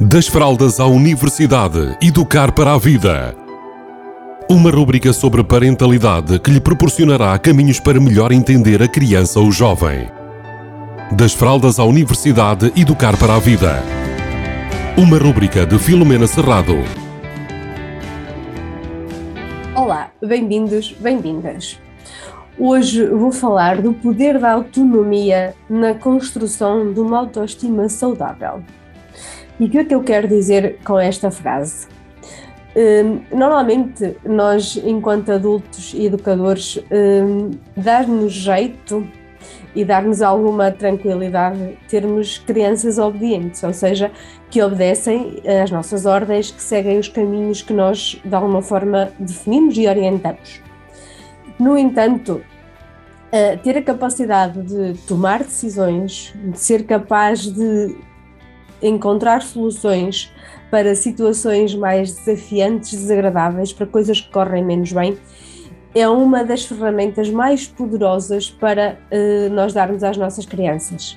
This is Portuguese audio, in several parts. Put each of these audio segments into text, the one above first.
Das fraldas à universidade, educar para a vida. Uma rúbrica sobre parentalidade que lhe proporcionará caminhos para melhor entender a criança ou jovem. Das fraldas à universidade, educar para a vida. Uma rúbrica de Filomena Serrado. Olá, bem-vindos, bem-vindas. Hoje vou falar do poder da autonomia na construção de uma autoestima saudável. E o que é que eu quero dizer com esta frase? Um, normalmente, nós, enquanto adultos e educadores, um, dar-nos jeito e dar-nos alguma tranquilidade termos crianças obedientes, ou seja, que obedecem às nossas ordens, que seguem os caminhos que nós, de alguma forma, definimos e orientamos. No entanto, ter a capacidade de tomar decisões, de ser capaz de encontrar soluções para situações mais desafiantes, desagradáveis, para coisas que correm menos bem, é uma das ferramentas mais poderosas para uh, nós darmos às nossas crianças.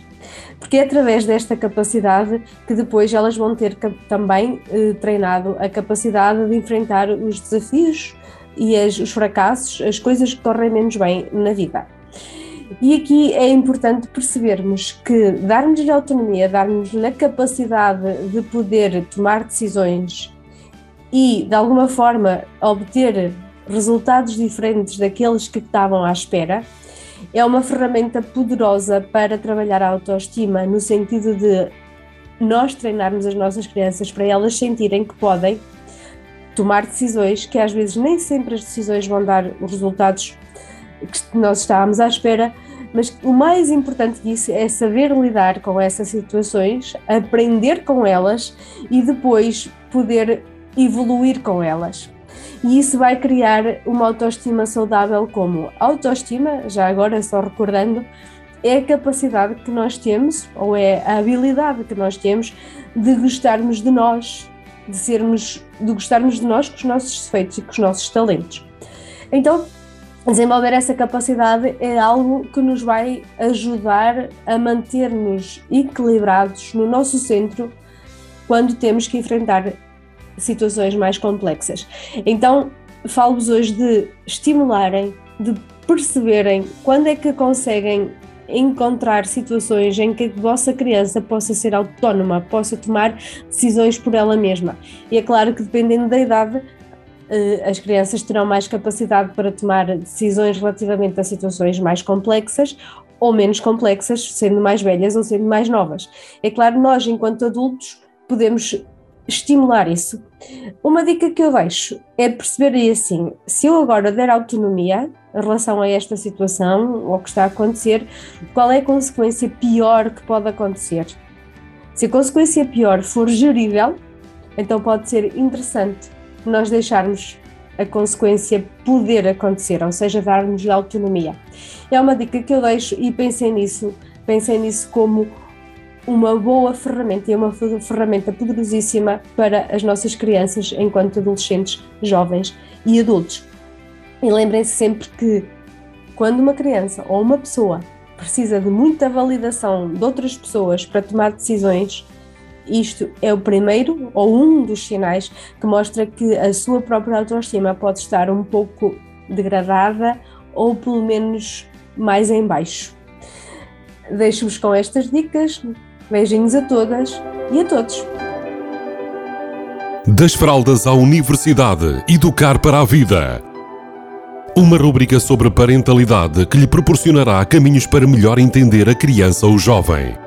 Porque é através desta capacidade que depois elas vão ter também uh, treinado a capacidade de enfrentar os desafios e as, os fracassos, as coisas que correm menos bem na vida. E aqui é importante percebermos que darmos-lhe autonomia, darmos-lhe a capacidade de poder tomar decisões e, de alguma forma, obter resultados diferentes daqueles que estavam à espera, é uma ferramenta poderosa para trabalhar a autoestima, no sentido de nós treinarmos as nossas crianças para elas sentirem que podem tomar decisões que às vezes nem sempre as decisões vão dar os resultados que nós estávamos à espera, mas o mais importante disso é saber lidar com essas situações, aprender com elas e depois poder evoluir com elas. E isso vai criar uma autoestima saudável, como autoestima, já agora só recordando, é a capacidade que nós temos, ou é a habilidade que nós temos de gostarmos de nós, de sermos, de gostarmos de nós com os nossos defeitos e com os nossos talentos. Então, desenvolver essa capacidade é algo que nos vai ajudar a manter-nos equilibrados no nosso centro quando temos que enfrentar situações mais complexas. Então, falo-vos hoje de estimularem, de perceberem quando é que conseguem encontrar situações em que a vossa criança possa ser autónoma, possa tomar decisões por ela mesma. E é claro que dependendo da idade, as crianças terão mais capacidade para tomar decisões relativamente a situações mais complexas ou menos complexas, sendo mais velhas ou sendo mais novas. É claro, nós, enquanto adultos, podemos estimular isso. Uma dica que eu deixo é perceber assim: se eu agora der autonomia em relação a esta situação ou que está a acontecer, qual é a consequência pior que pode acontecer? Se a consequência pior for gerível, então pode ser interessante nós deixarmos a consequência poder acontecer, ou seja, darmos autonomia. É uma dica que eu deixo e pensei nisso, pensei nisso como uma boa ferramenta e uma ferramenta poderosíssima para as nossas crianças enquanto adolescentes, jovens e adultos. E lembrem-se sempre que quando uma criança ou uma pessoa precisa de muita validação de outras pessoas para tomar decisões, isto é o primeiro ou um dos sinais que mostra que a sua própria autoestima pode estar um pouco degradada ou pelo menos mais em baixo. Deixo-vos com estas dicas. Beijinhos a todas e a todos. Das fraldas à universidade, educar para a vida. Uma rubrica sobre parentalidade que lhe proporcionará caminhos para melhor entender a criança ou jovem.